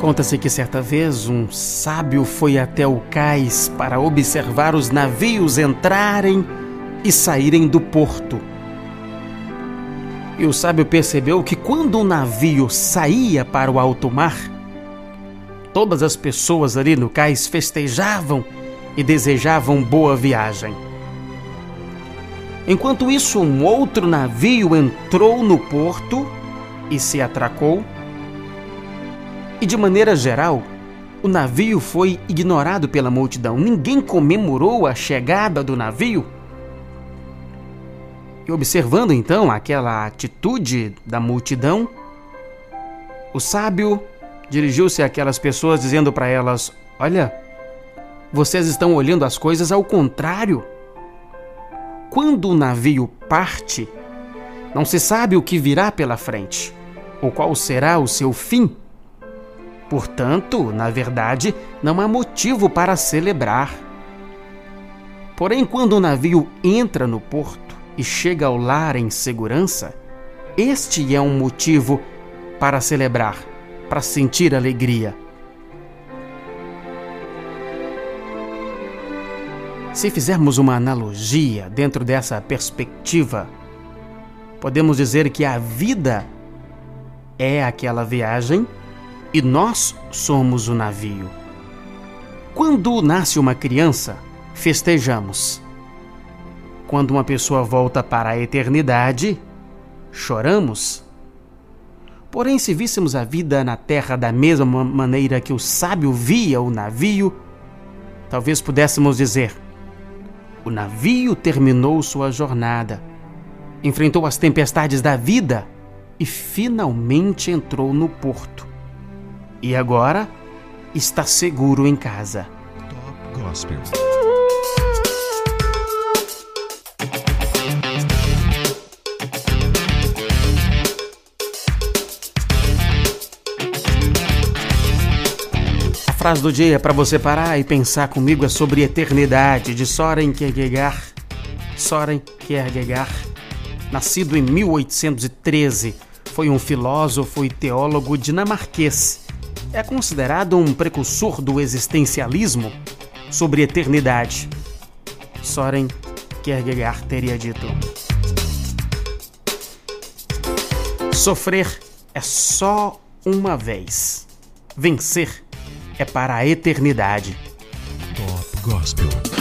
Conta-se que certa vez um sábio foi até o cais para observar os navios entrarem e saírem do porto. E o sábio percebeu que quando o navio saía para o alto mar, todas as pessoas ali no cais festejavam e desejavam boa viagem. Enquanto isso, um outro navio entrou no porto e se atracou e de maneira geral, o navio foi ignorado pela multidão. Ninguém comemorou a chegada do navio. E observando então aquela atitude da multidão, o sábio dirigiu-se àquelas pessoas dizendo para elas: Olha, vocês estão olhando as coisas ao contrário. Quando o navio parte, não se sabe o que virá pela frente, ou qual será o seu fim. Portanto, na verdade, não há motivo para celebrar. Porém, quando o navio entra no porto e chega ao lar em segurança, este é um motivo para celebrar, para sentir alegria. Se fizermos uma analogia dentro dessa perspectiva, podemos dizer que a vida é aquela viagem e nós somos o navio. Quando nasce uma criança, festejamos. Quando uma pessoa volta para a eternidade, choramos. Porém, se víssemos a vida na terra da mesma maneira que o sábio via o navio, talvez pudéssemos dizer: o navio terminou sua jornada, enfrentou as tempestades da vida e finalmente entrou no porto e agora está seguro em casa. Top Gospel. A frase do dia para você parar e pensar comigo é sobre eternidade, de Soren Kierkegaard. Soren Kierkegaard, nascido em 1813, foi um filósofo e teólogo dinamarquês é considerado um precursor do existencialismo sobre eternidade. Soren Kierkegaard teria dito: Sofrer é só uma vez. Vencer é para a eternidade. Top Gospel.